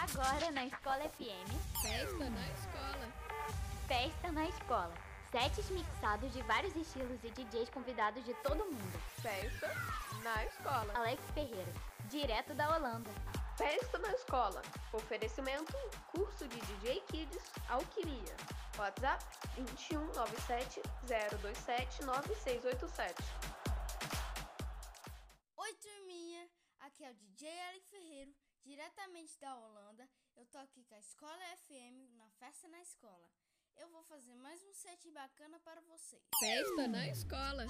Agora na Escola FM. Festa na escola. Festa na escola. Sets mixados de vários estilos e DJs convidados de todo mundo. Festa na escola. Alex Ferreira, direto da Holanda. Festa na escola. Oferecimento: curso de DJ Kids Alquimia. WhatsApp 2197-027-9687. Oi, turminha. Aqui é o DJ Alex Ferreira diretamente da Holanda. Eu tô aqui com a Escola FM na festa na escola. Eu vou fazer mais um set bacana para vocês. Festa na escola.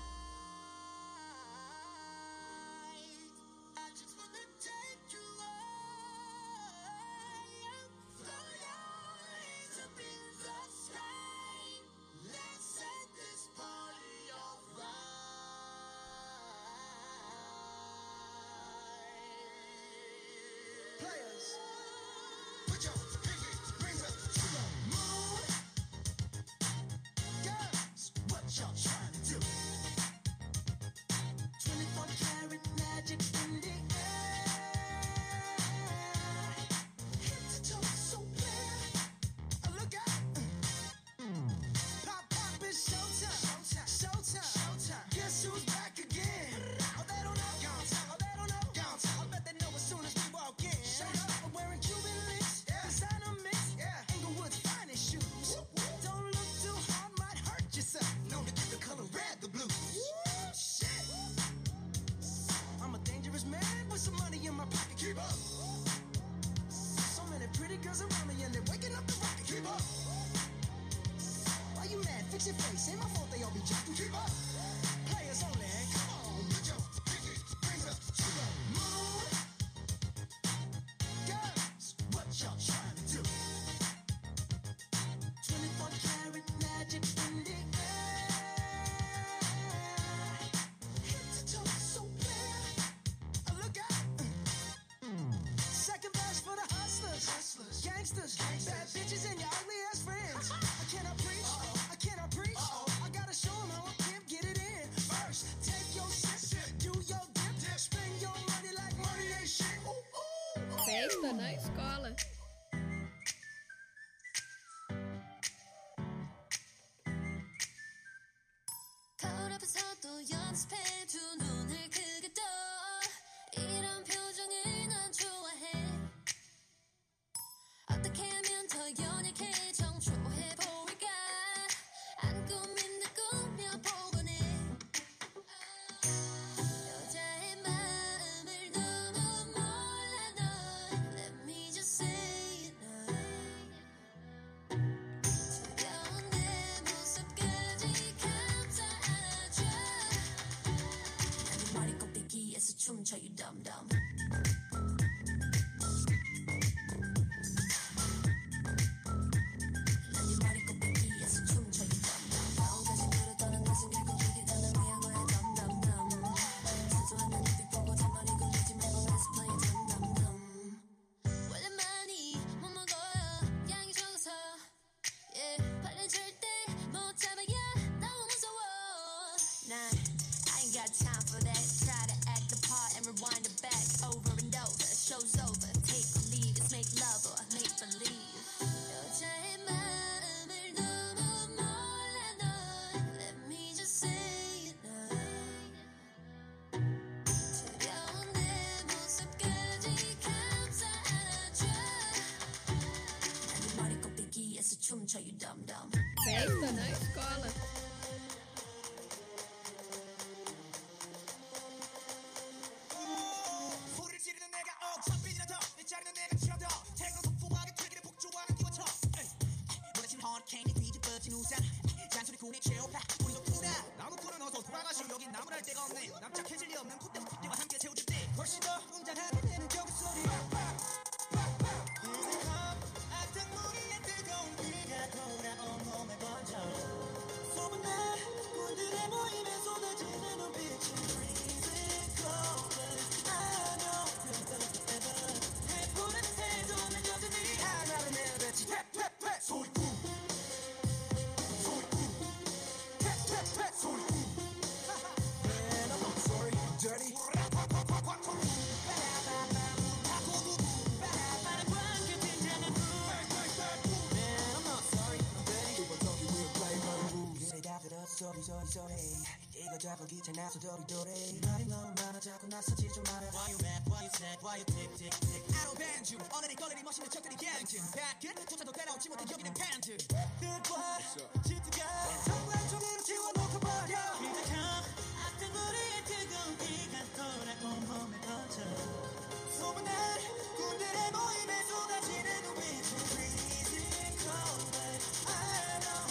se fez sem uma falta e objeto de base. The nice? 소리 소리 소리. 이거 자꾸 귀찮아서 도리도리. 말이 너무 많아 자꾸 나서지 좀 말아 Why you mad? Why you sad? Why you tick tick tick? I don't ban you 오늘이 걸리니 멋있는 척들이 갱진 백끝 조차도 때려오지 못해 여기는 팬츠 뜻과 집트가 정말 종이로 지워놓고 버려. 기적형 악든 우리의 뜨거운 비가 돌아온 몸에 퍼져. 소문난 군대의 모임에 쏟아지는 눈빛은 freezing cold but I know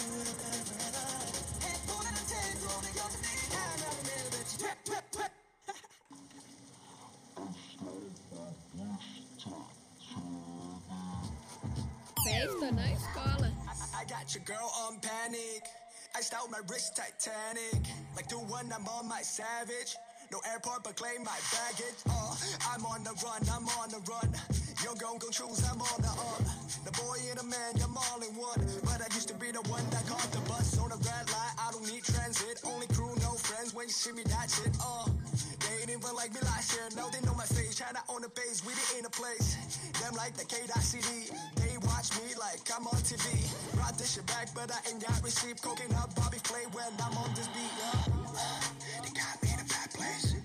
Na escola. I got your girl on panic. I stole my wrist Titanic. Like the one I'm on my savage. No airport, but claim my baggage. Uh, I'm on the run, I'm on the run. You're gon' go choose, I'm on the up. The boy and the man, I'm all in one. But I used to be the one that caught the bus on the red light. I don't need transit, only you see me, that shit, Uh, they ain't even like me last year. No, they know my face. China on the base, we the in a place. Them like the K.CD. They watch me like I'm on TV. Brought this shit back, but I ain't got receipt. Coking up Bobby Flay when I'm on this beat. Yeah. They got me in a bad place.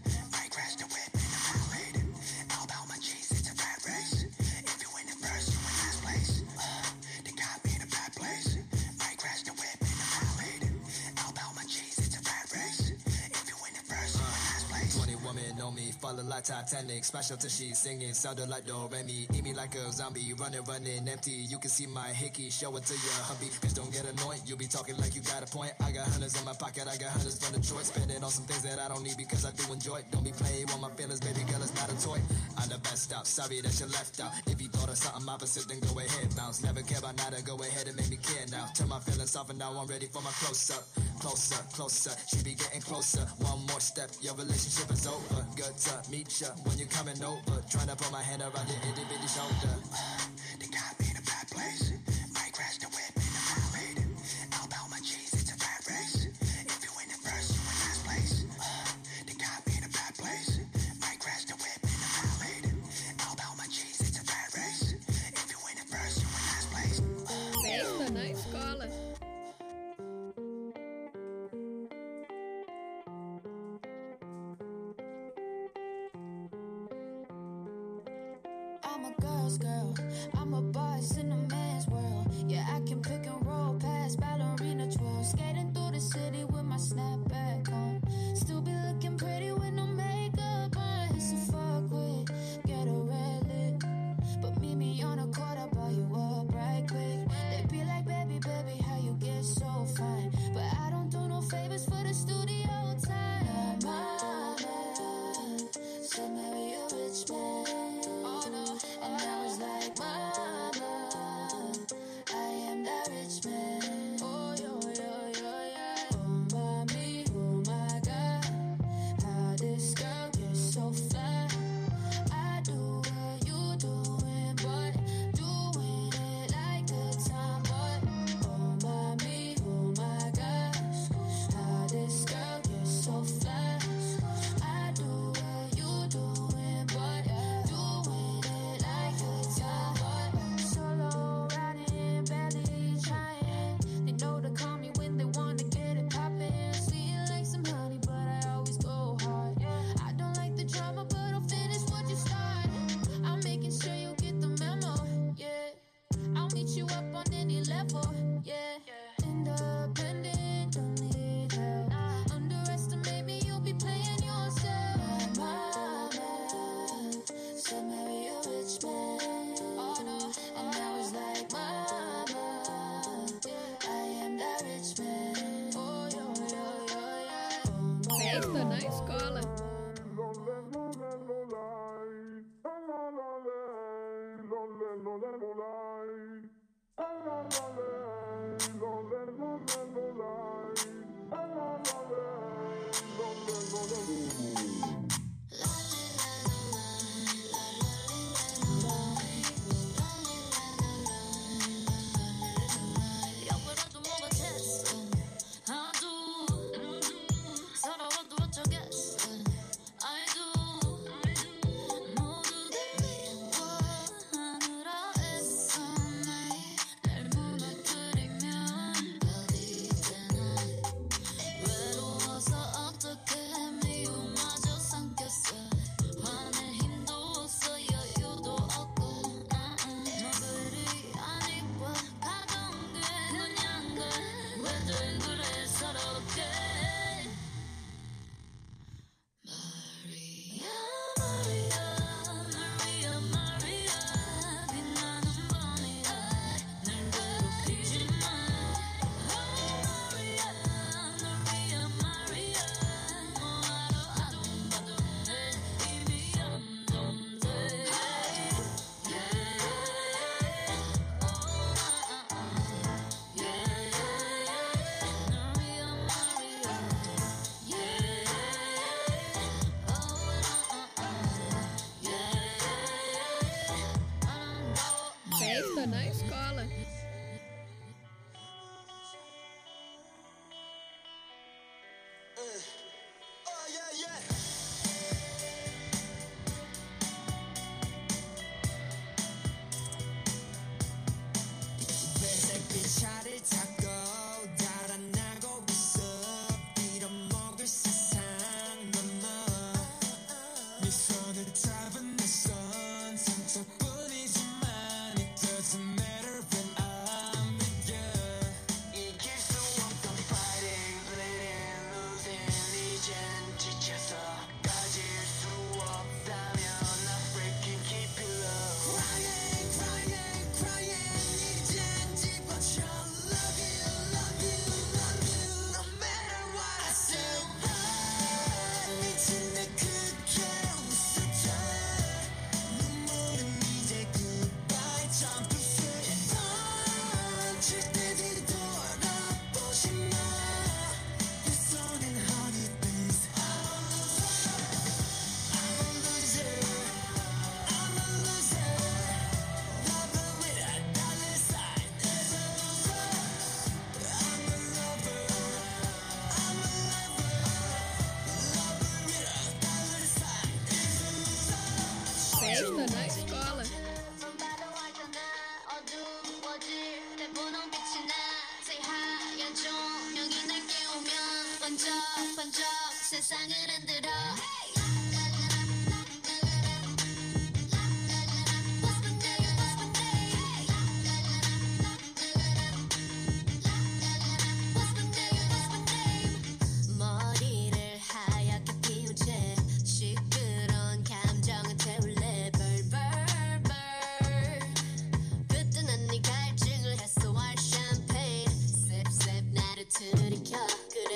20 women on me, falling like Titanic. Up to sheets, singing, sounded like Do Re Mi. Eat me like a zombie, running, running empty. You can see my hickey, show it to your hubby. Bitch, don't get annoyed, you be talking like you got a point. I got hundreds in my pocket, I got hundreds from Detroit. Spending on some things that I don't need because I do enjoy it. Don't be playing with my feelings, baby girl, it's not a toy. I'm the best out, sorry that you left out. If you thought of something opposite, then go ahead, bounce. Never care about nada, go ahead and make me care now. Turn my feelings off and now I'm ready for my close up. Closer, closer, she be getting closer. One more step, your relationship is over. Good to meet ya when you're coming over. Trying to put my hand around your itty bitty shoulder. They got me in a bad place. Girl's girl. I'm a boss in a man's world. Yeah, I can pick and roll past ballerina twirl. Skating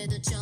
the children.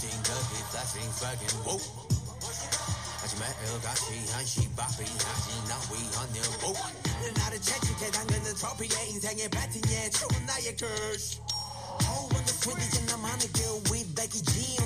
ting ducky, flashing, fucking whoa. 하지 마, 일같이 한시 바삐 하지 나 위하냐 whoa. 나를 채찍해 당근은 트로피에 인생의 배팅에 추운 나의 curse. Oh, when the swing is in, I'm on the deal with Becky G.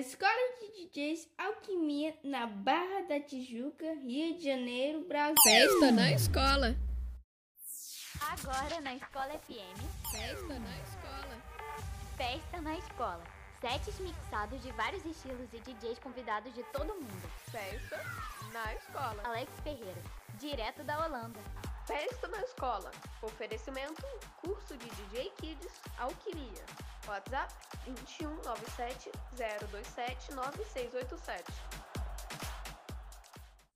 Escola de DJs Alquimia, na Barra da Tijuca, Rio de Janeiro, Brasil. Festa na escola. Agora na Escola FM. Festa na escola. Festa na escola. Sets mixados de vários estilos e DJs convidados de todo mundo. Festa na escola. Alex Ferreira, direto da Holanda. Festa na escola. Oferecimento: curso de DJ Kids Alquimia. WhatsApp 21 027 9687.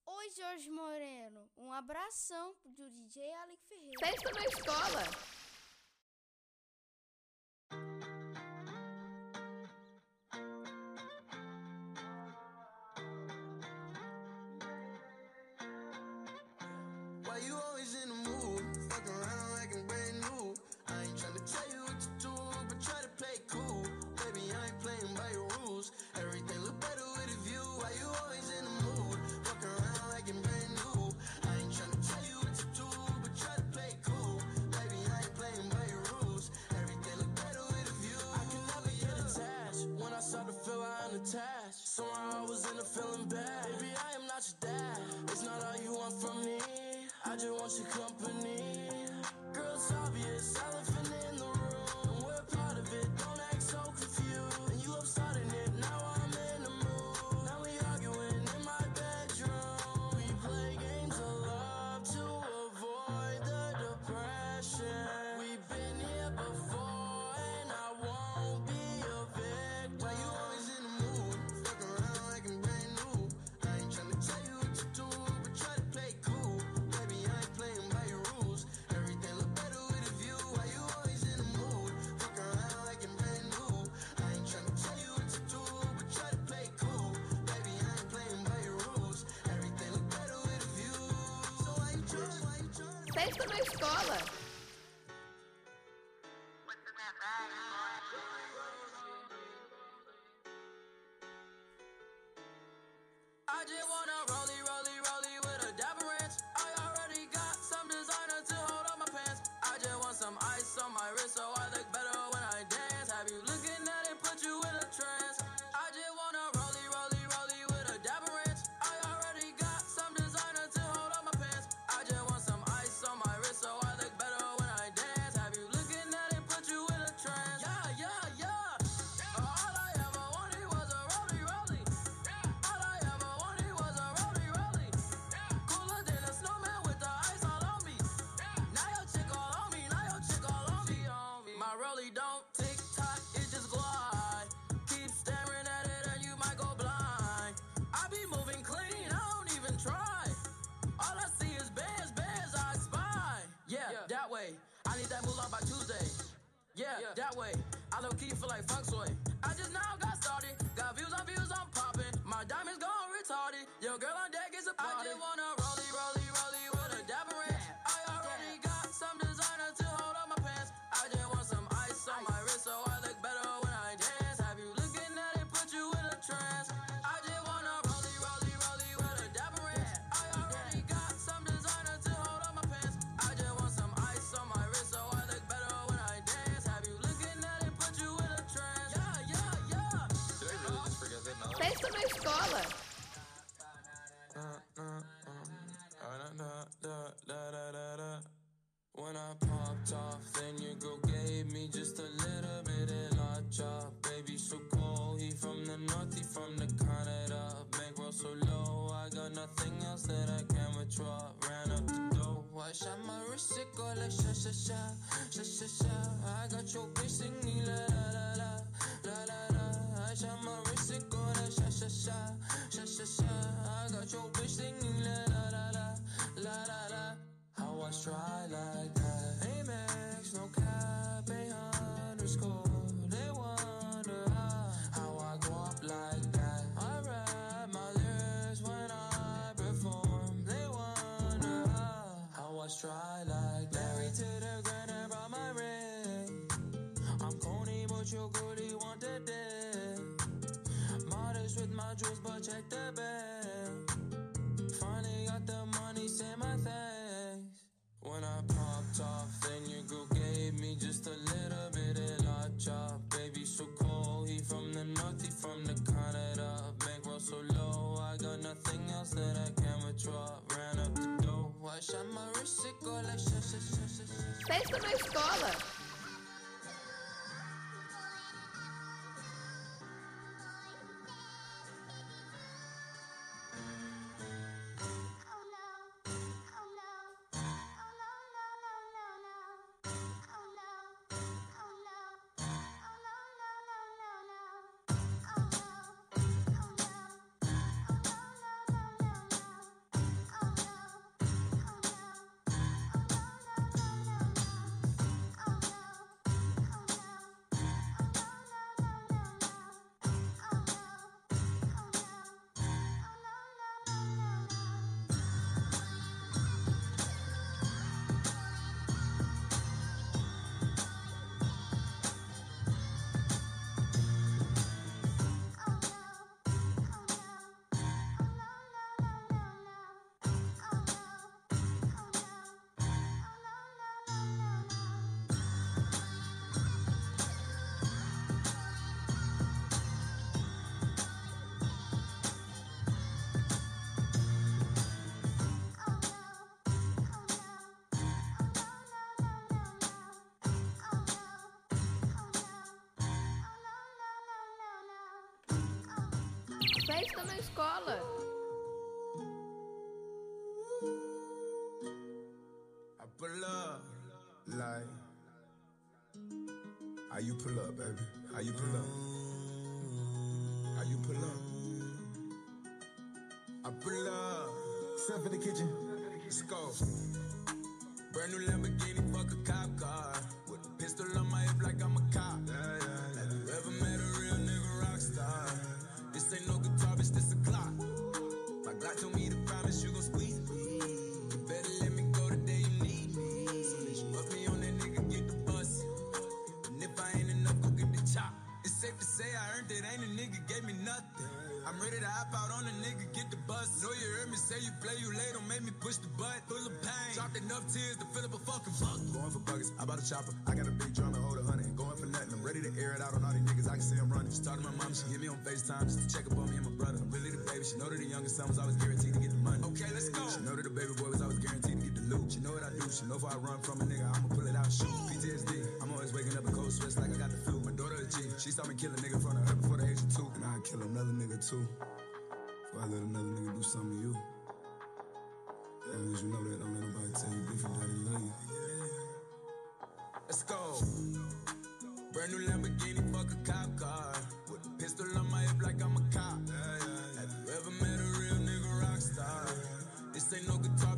Oi, Jorge Moreno. Um abração do DJ Alec Ferreira. Sexta na escola! attached. Somehow I was in a feeling bad. palestra na escola. yeah, that way. I low key feel like Foxway. sha sha sha detesta na escola. Escola. I pull up like how you pull up, baby? How you pull up? How you pull up? I pull up. Step in the kitchen. Let's go. Brand new Lamborghini, fuck a cop car. With a pistol on my hip like I'm a cop. You play, you late, don't make me push the butt. Full of pain, dropped enough tears to fill up a fucking fuck. Going for buggers, I bought a chopper. I got a big drum and hold a hundred. Going for nothing, I'm ready to air it out on all these niggas. I can see I'm running. She talked to my mom, she hit me on FaceTime just to check up on me and my brother. I'm really the baby. She know that the youngest son was always Brand new Lamborghini, fuck a cop car. With a pistol on my hip like I'm a cop. Have you ever met a real nigga rock star? This ain't no guitar,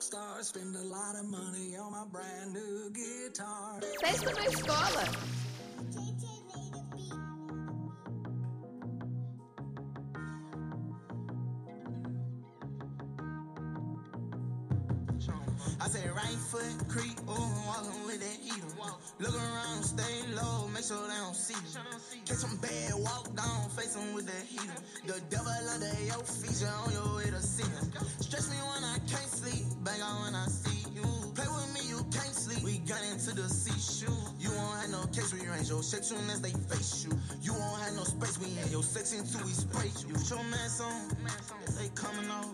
rock star. Spend a lot of money on my brand new guitar. Na escola. I said right foot creep, oh, I'm walking with that heater. Look around, sure they don't see you. Catch some bad, walk down, face 'em with that heater. The devil under your feet, you're on your way to see him. Stress me when I can't sleep, bang on when I see you. Play with me, you can't sleep. We got into the sea shoe. You won't have no case rearrange your shit soon as they face you. You won't have no space, we in your section till we spray you. Put your mask on, they coming off.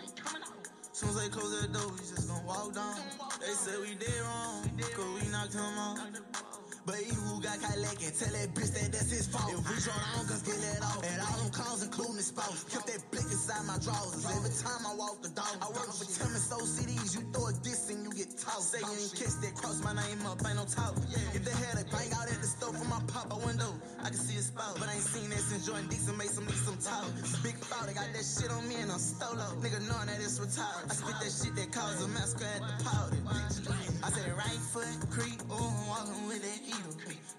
Soon as they close that door, we just gonna walk down. They say we did wrong, cause we knocked him off. But he who got caught lacking, tell that bitch that that's his fault. If we draw down, cause get let off. And all them calls, including the spouse. Kept that blick inside my drawers. Every time I walk the dog. I work for Tim and Soul CDs. You throw a diss and you get tossed. Say you ain't kissed that, cross my name up, ain't no talk. If they had a bang out at the store from my pop a window, I can see a spout. But I ain't seen that since Jordan Dixon made some need some talk. Big thought, I got that shit on me and I'm stolo. Nigga knowing that it's retired. I spit that shit that caused a massacre at the powder. I said right foot creep, ooh, I'm walking with that.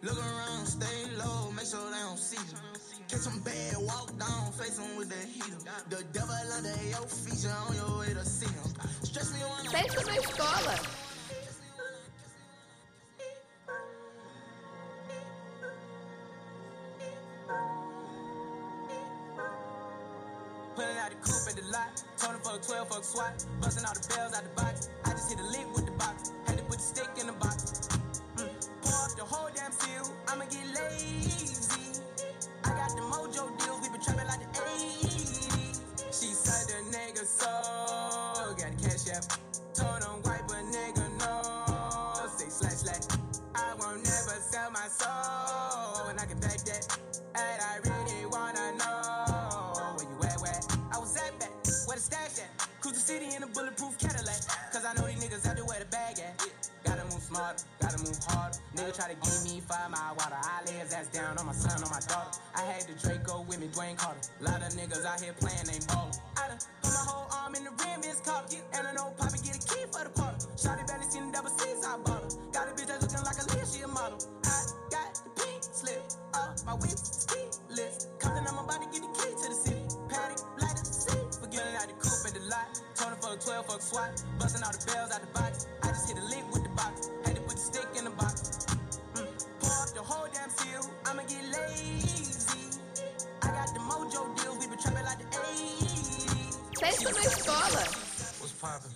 Look around, stay low, make sure they don't see you. Catch some bad, walk down, face 'em with the heater. The devil under your feet, you on your way to see him. Stress me I Sexta na escola. out the coupe at the lot. Told him fuck 12, fuck SWAT. Busting all the bells out the box. I just hit a lick with the box. Had to put the stick in the box. I'ma get lazy. I got the mojo deals. We been trapping like the 80s. She said the nigga so. Got the cash app. Told him wipe a nigga no. Say slash slash. I won't never sell my soul. And I can back that. And I really wanna know where you at, where I was at back, where the stash at. Cruise the city in a bulletproof Cadillac. Cause I know these niggas out there Smarter, gotta move harder. Nigga try to give me five mile water. I lay his ass down on my son, on my daughter. I had the Draco with me, Dwayne Carter. Lot of niggas out here playing, ain't ballin'. I done put my whole arm in the rim, it's caught. And I know Poppy get a key for the quarter. Shotty barely seen the double C's, I bought her. Got a bitch that's looking like a Leah, she a model. I got the pink slip up my whip, ski list. Compton, I'm about to get the key to the city. Paddock, light up the seat. Forgetting out the coupe at the lot. Told him fuck 12, fuck SWAT. Busting all the bells out the box. I just hit a lick with the box. Had to put the stick in the box. Mm. Pour up the whole damn seal. I'ma get lazy. I got the mojo deals. We been trapping like the 80s. Sexta na escola. What's poppin'?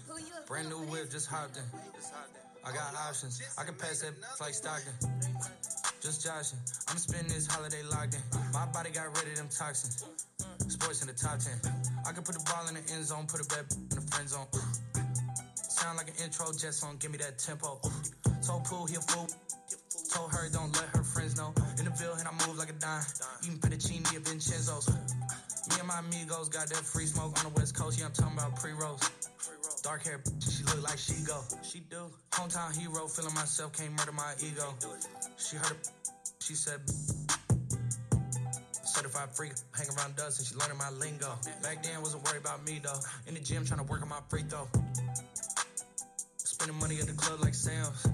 Brand new whip, just hopped in. I got options. I can pass that like Stockton. Just joshing. I'm spending this holiday locked in. My body got rid of them toxins. Sports in the top 10. I can put the ball in the end zone, put a bet in the friend zone. Sound like an intro jet song, give me that tempo. Told Pooh he a fool. Told her don't let her friends know. In the Ville, and I move like a dime. Eating fettuccine at Vincenzo's. Me and my amigos got that free smoke on the west coast. Yeah, I'm talking about pre-rolls. Dark hair, she look like she go. She do. Hometown hero, feeling myself, can't murder my ego. She heard it, she said. Certified freak, hang around us and she learning my lingo. Back then, wasn't worried about me though. In the gym, trying to work on my free throw. Spending money at the club like Sam's.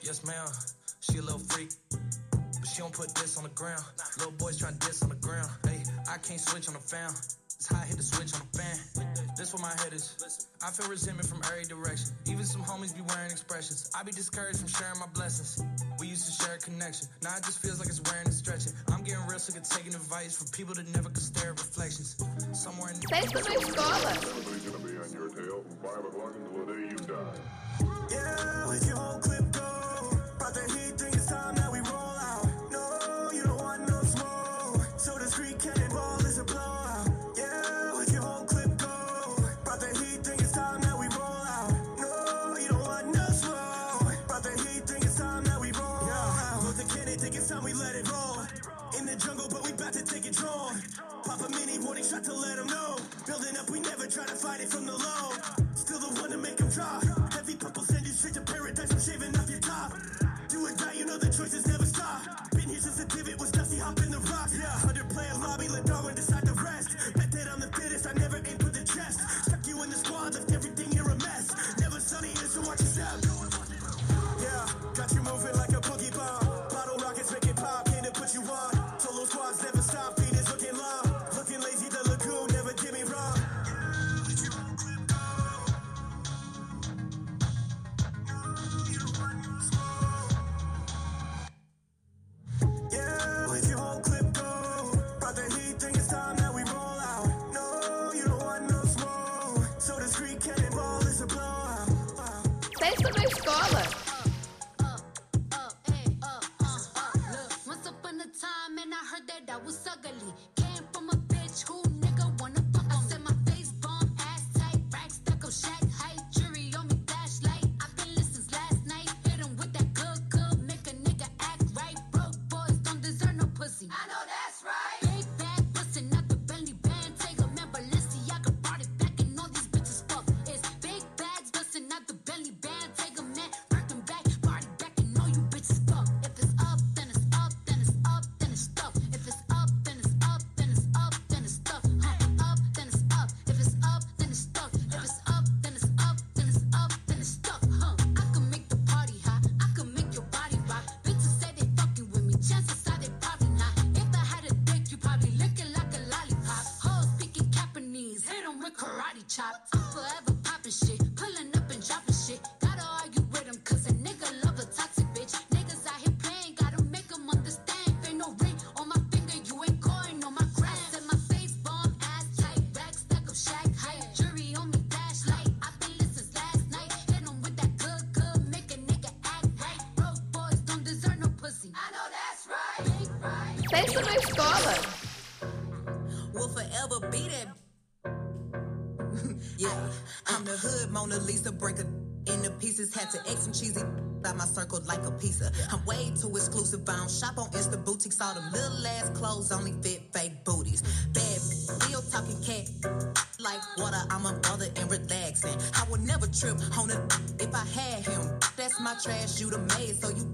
Yes, ma'am. She a little freak. But she don't put this on the ground. Little boys trying to diss on the ground. Hey, I can't switch on the fan. It's how I hit the switch on the fan. This where my head is. I feel resentment from every direction. Even some homies be wearing expressions. I be discouraged from sharing my blessings. We used to share a connection. Now it just feels like it's wearing and stretching. I'm getting real sick of taking advice from people that never could stare at reflections. Somewhere in Sexta na escola. Everybody's gonna be on your tail from 5 o'clock until the day you die. Yeah, let your whole clip go. Shot to let them know. Building up, we never try to fight it from the low. Still the one to make them drop. i'm Forever popping shit, pulling up and dropping shit. Gotta argue with him, cause a nigga love a toxic bitch. Niggas out here playing, gotta make them understand. Ain't no ring on my finger, you ain't going on my grand. Set my face bomb, ass tight, rack stack of shack height. Jury on me, dash light. i been lit since last night. Hit him with that good, good, make a nigga act right. Broke boys don't deserve no pussy. I know that's right. Pensa na scholar. pizza. I'm way too exclusive. I don't shop on Insta boutiques. All them little ass clothes only fit fake booties. Bad, real talking cat. Like water, I'm a mother and relaxing. I would never trip on a if I had him. That's my trash, you the maid, so you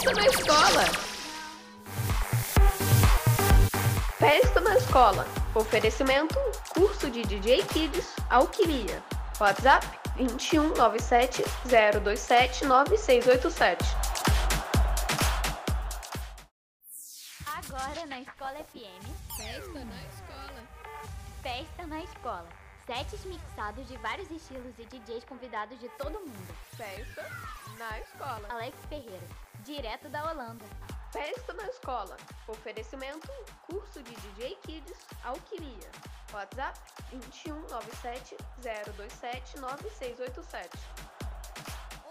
festa na escola. Festa na escola. Oferecimento: curso de DJ Kids Alquimia. WhatsApp 21 97 027 9687. Agora na Escola FM. Festa na escola. Festa na escola. Sets mixados de vários estilos e DJs convidados de todo mundo. Festa na escola. Alex Ferreira direto da Holanda. Festa na escola. Oferecimento: curso de DJ Kids Alquimia. WhatsApp 2197 027 9687.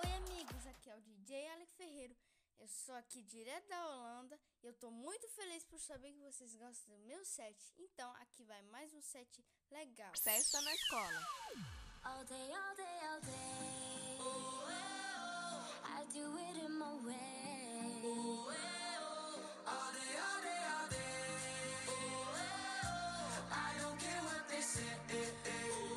Oi, amigos, aqui é o DJ Alex Ferreiro. Eu sou aqui direto da Holanda e eu tô muito feliz por saber que vocês gostam do meu set. Então, aqui vai mais um set legal. Festa na escola. All day, all day, all day. I do it in my way. Oh, eh, oh. All day, all day, all day. Oh, eh, oh. I don't care what they say. Eh, eh. eh.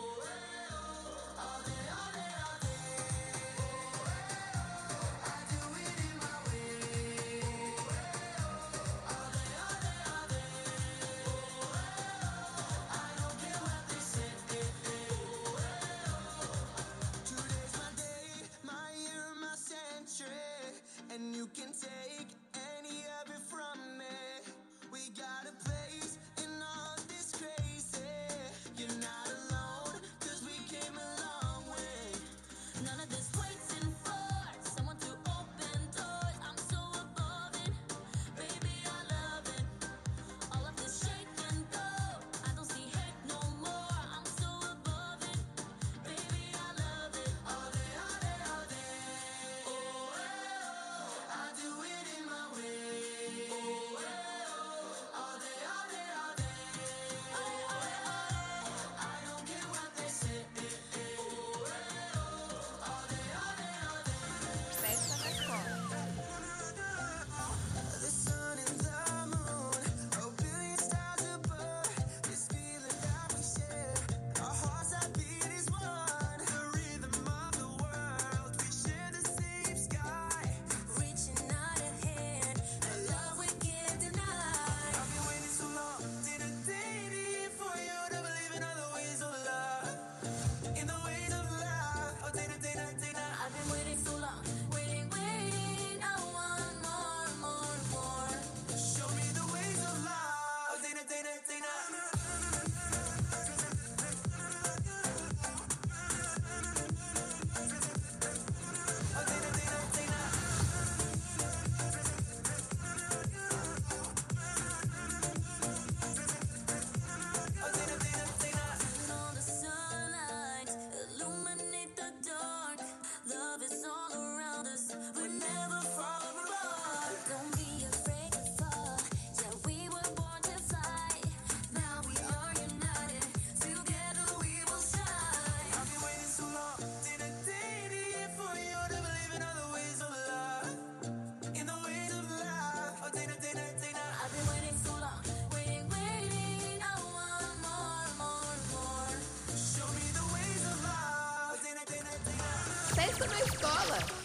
sexta na escola.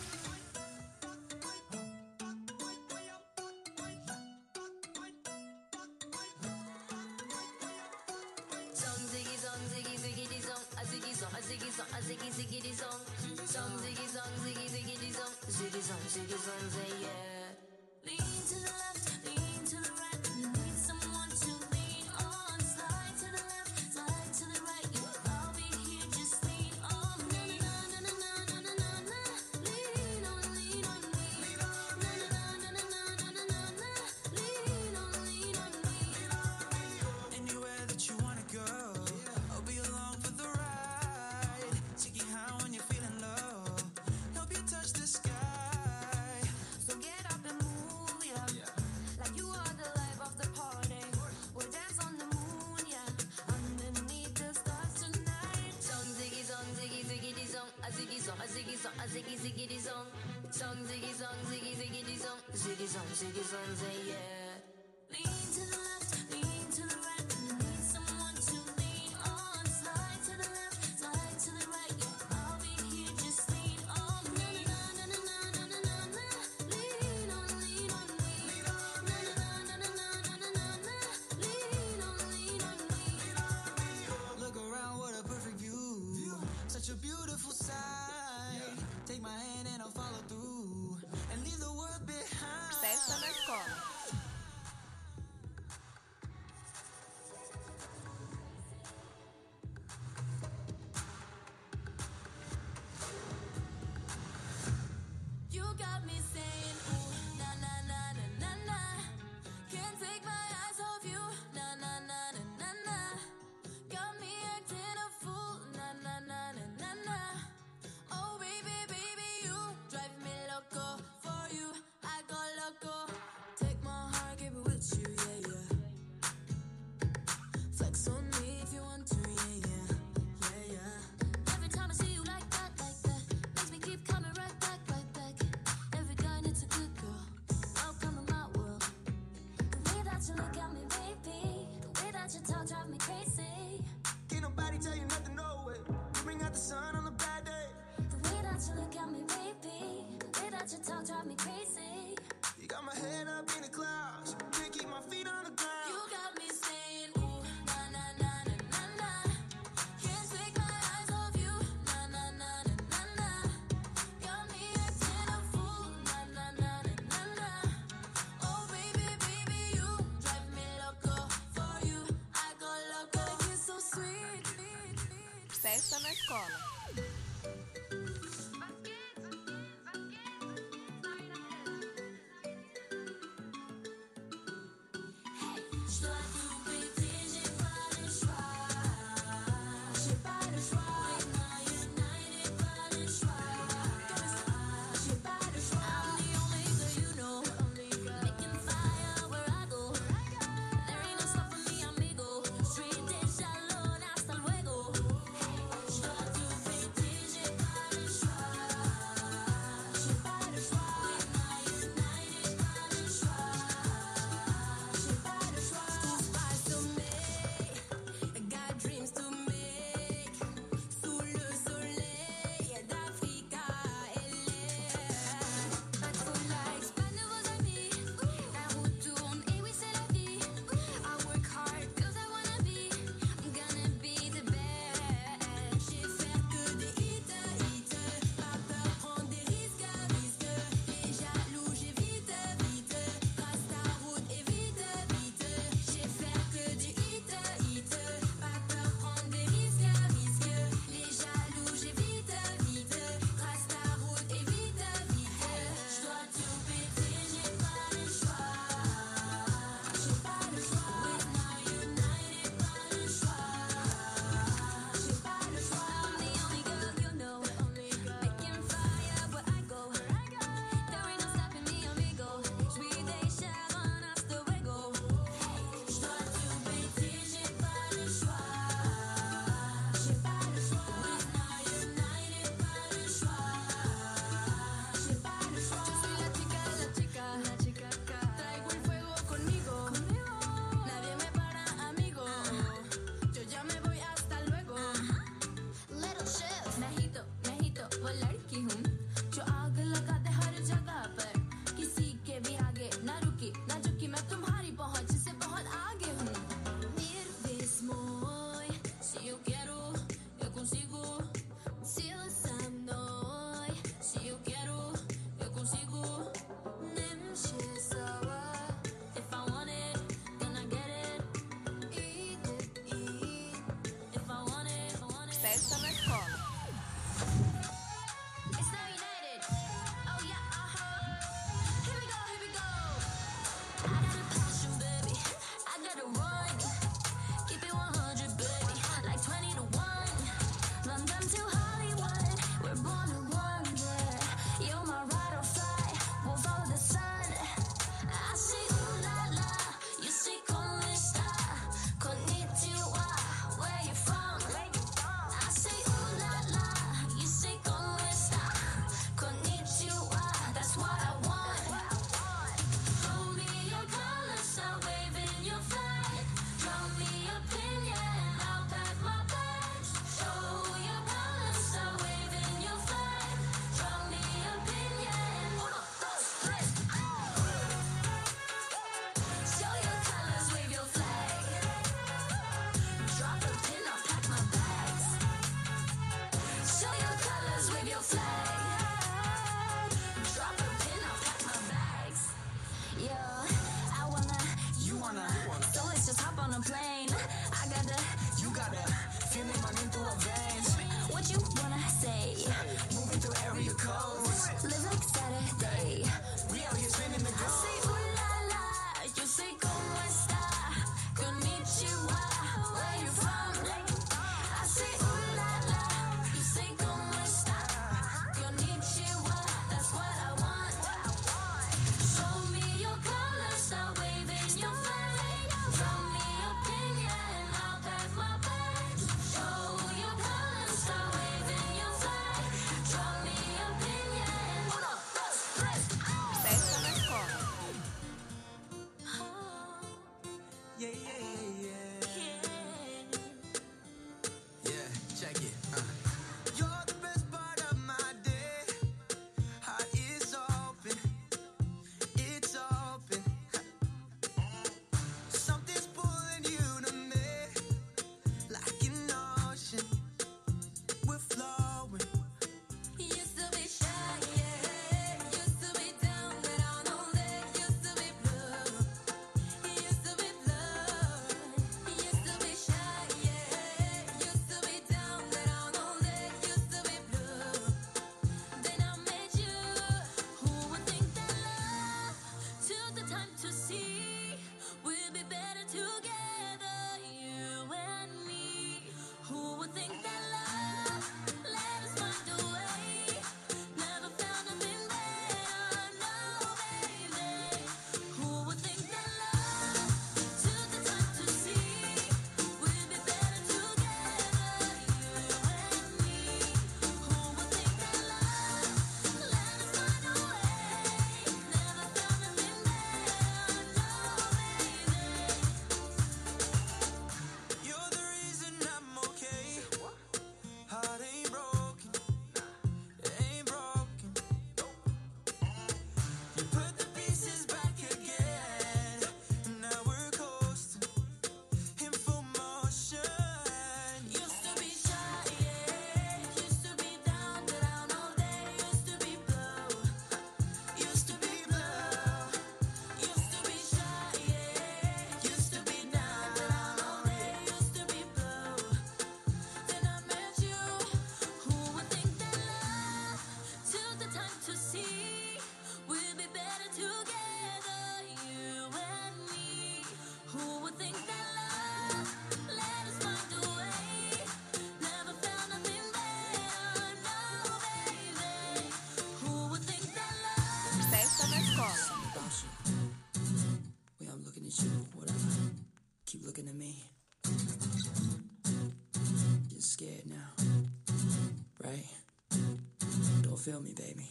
feel me, baby.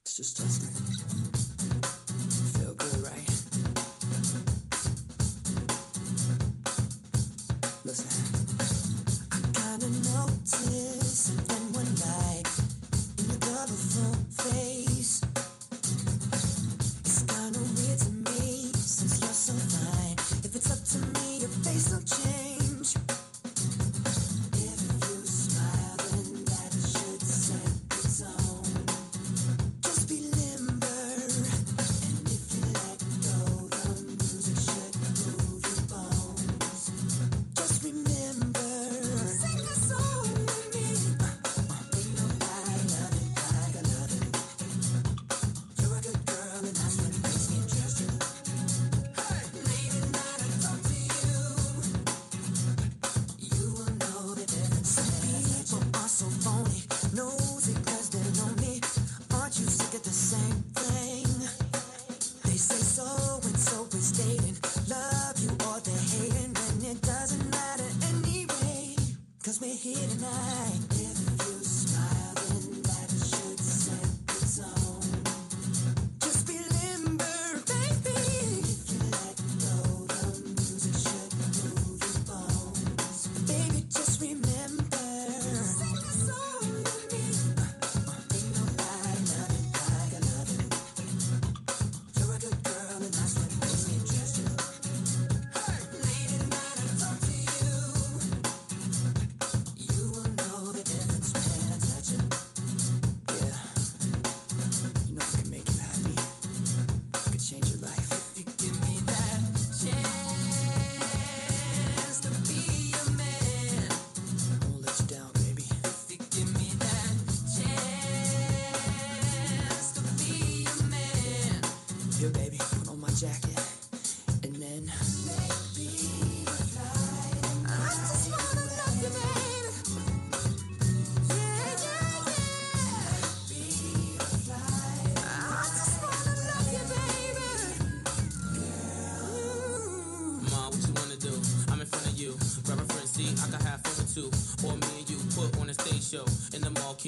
It's just us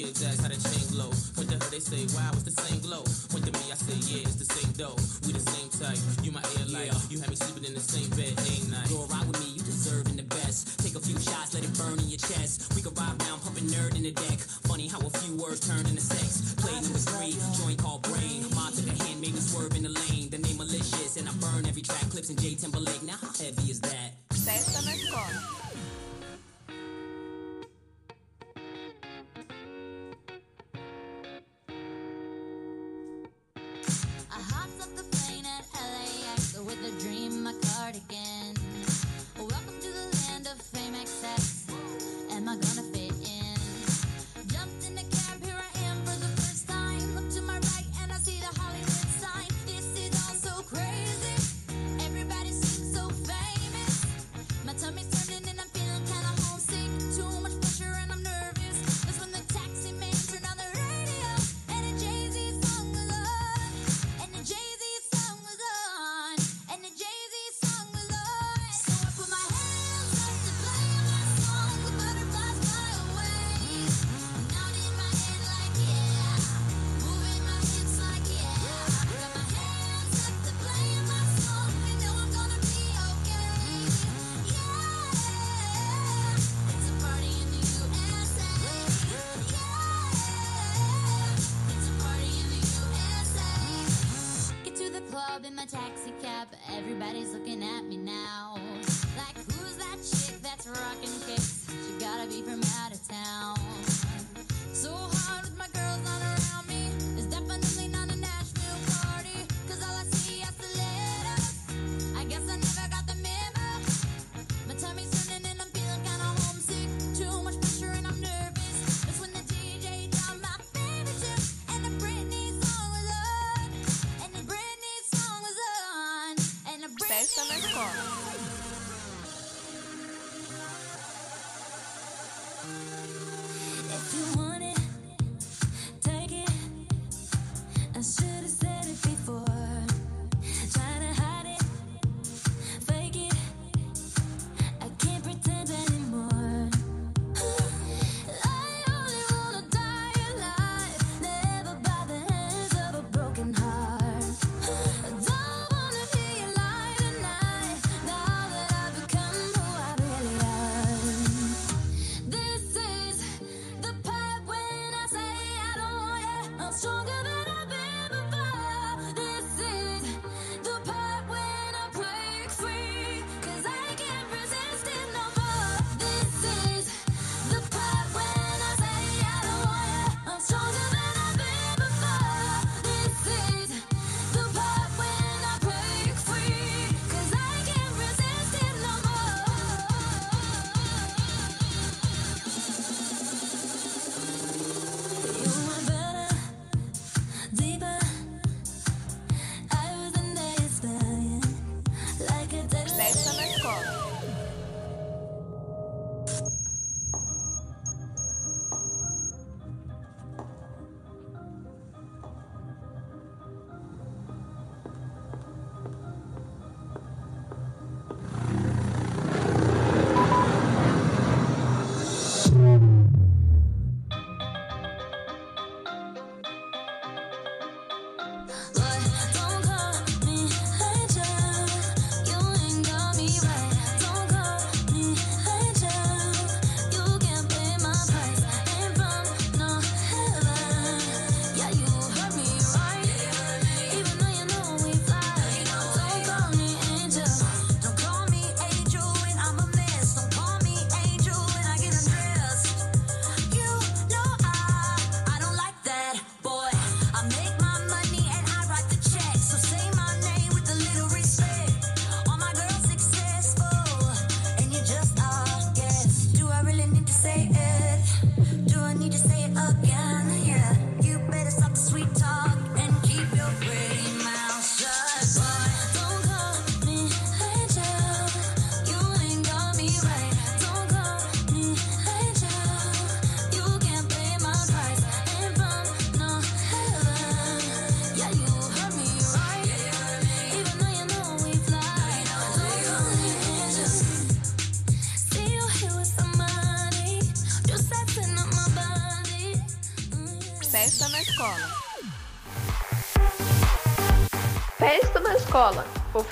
chain glow. Her, they say, wow, it's the same glow. To me, I say, yeah, it's the same dough. We the same type. You my air light. Yeah. You had me sleeping in the same bed, ain't with me, you deserving the best. Take a few shots, let it burn in your chest. We can ride round, pumping nerd in the deck. Funny how a few words turn into sex. Play number three, joint called brain. Mom took a hand, made me swerve in the lane. The name malicious, and I burn every track. Clips in J Timberlake. Now how heavy is that?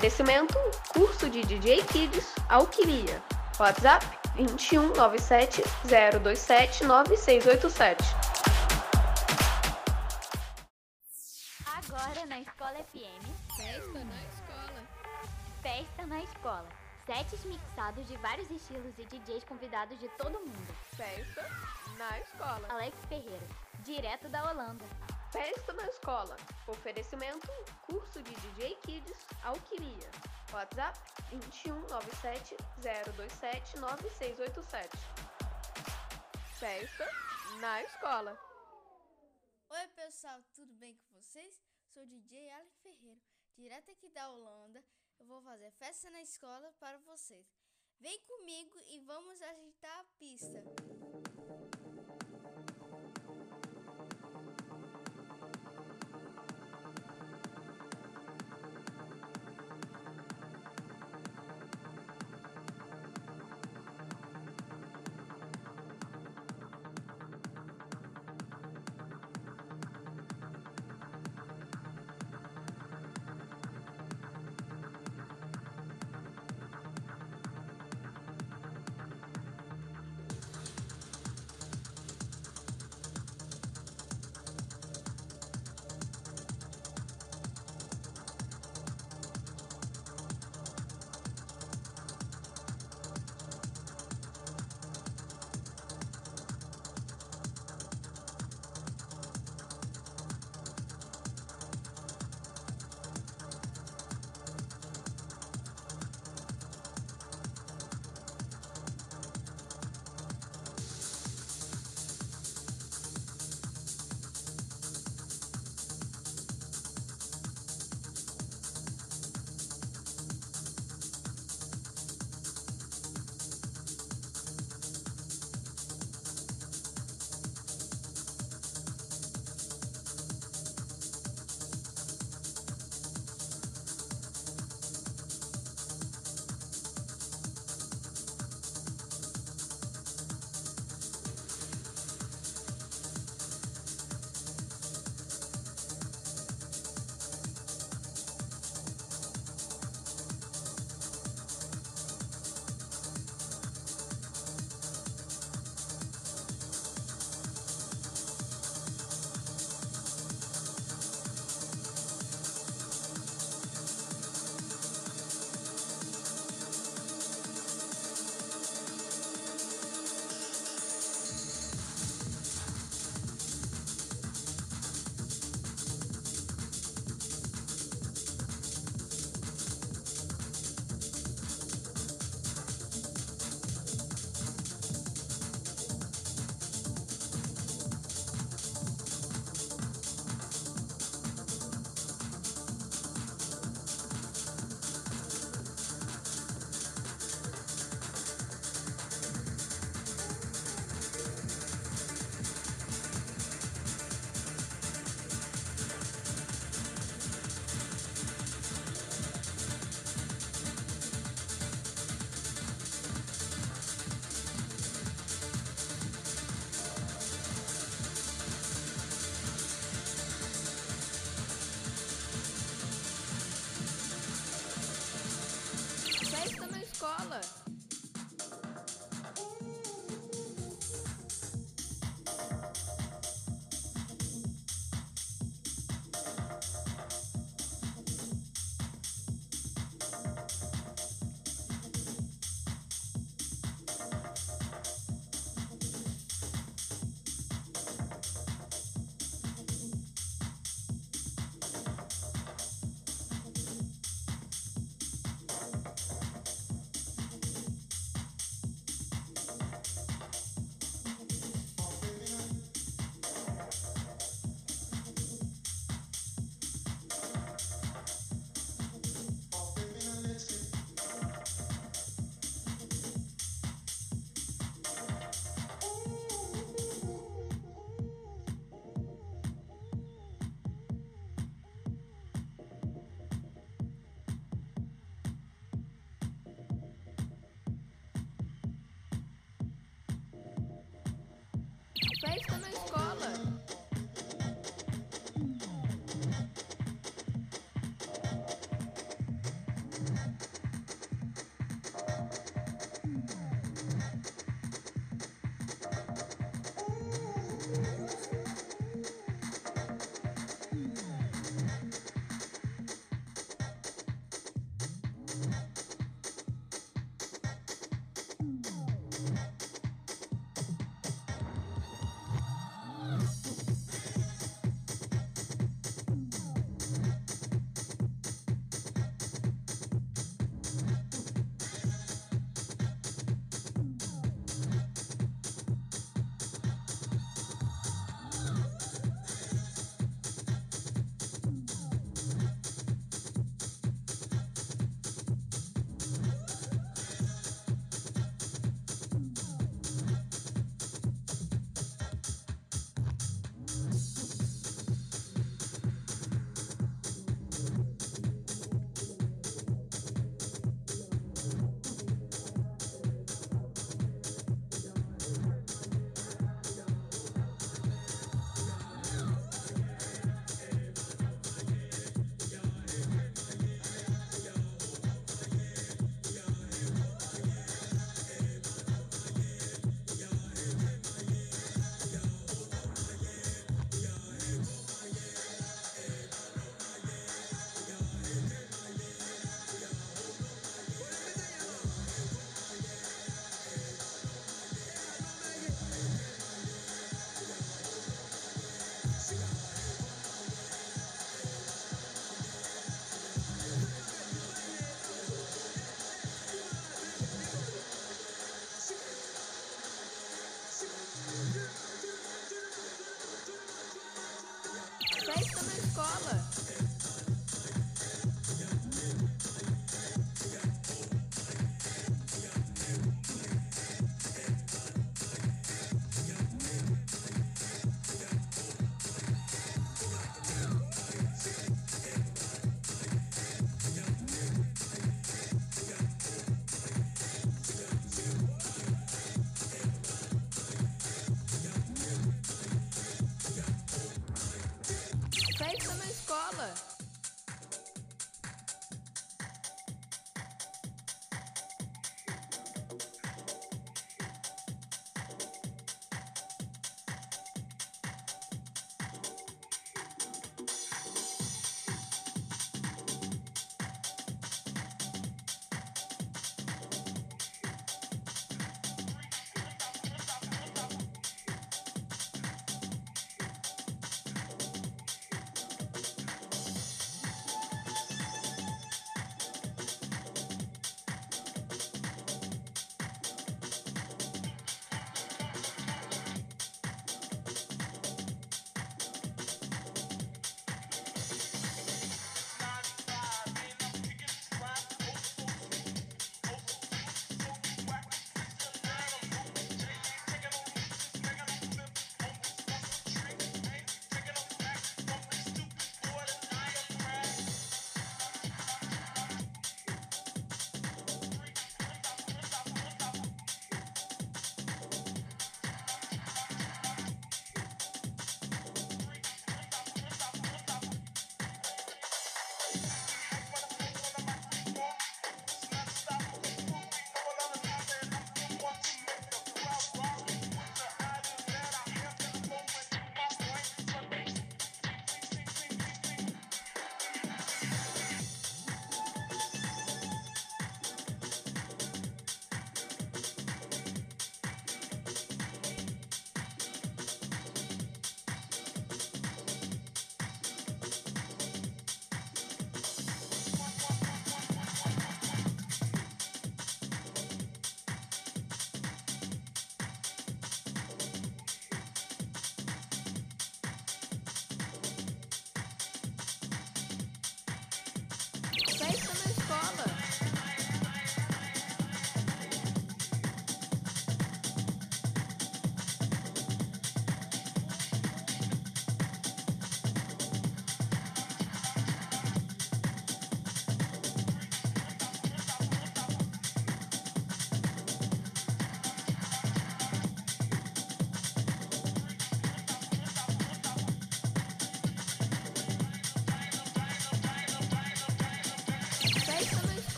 Oferecimento: curso de DJ Kids Alquimia. WhatsApp 2197 027 9687. Agora na Escola FM. Festa na escola. Festa na Escola. Sets mixados de vários estilos e DJs convidados de todo mundo. Festa na escola. Alex Ferreira, direto da Holanda. Festa na escola. Oferecimento: curso de DJ Kids Alquimia. WhatsApp 2197 027 9687. Festa na escola. Oi pessoal, tudo bem com vocês? Sou o DJ Alex Ferreira, direto aqui da Holanda. Eu vou fazer festa na escola para vocês. Vem comigo e vamos agitar a pista. Festa Festa na escola. Holla.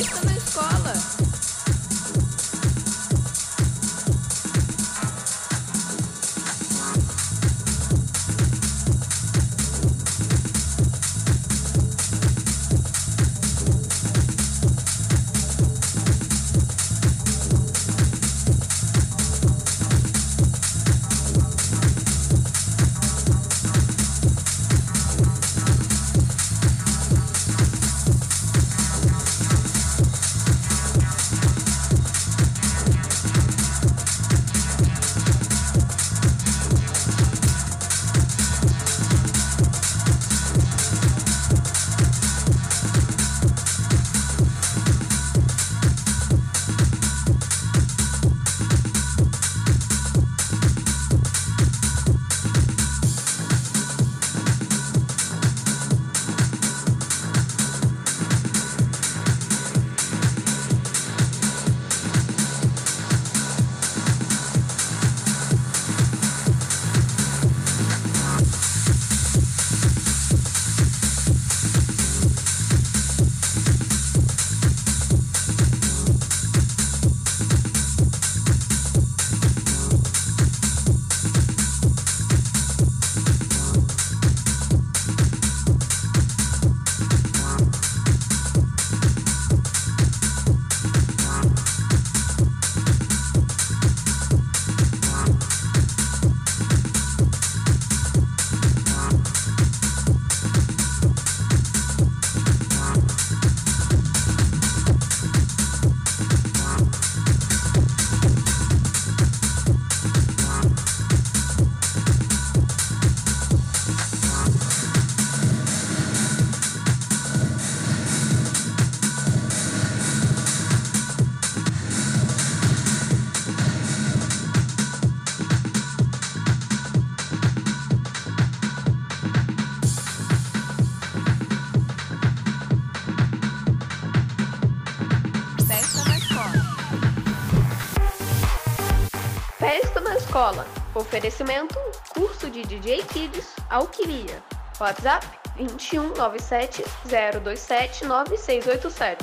Bye. Oferecimento: curso de DJ Kids Alquimia. WhatsApp 21 97 027 9687.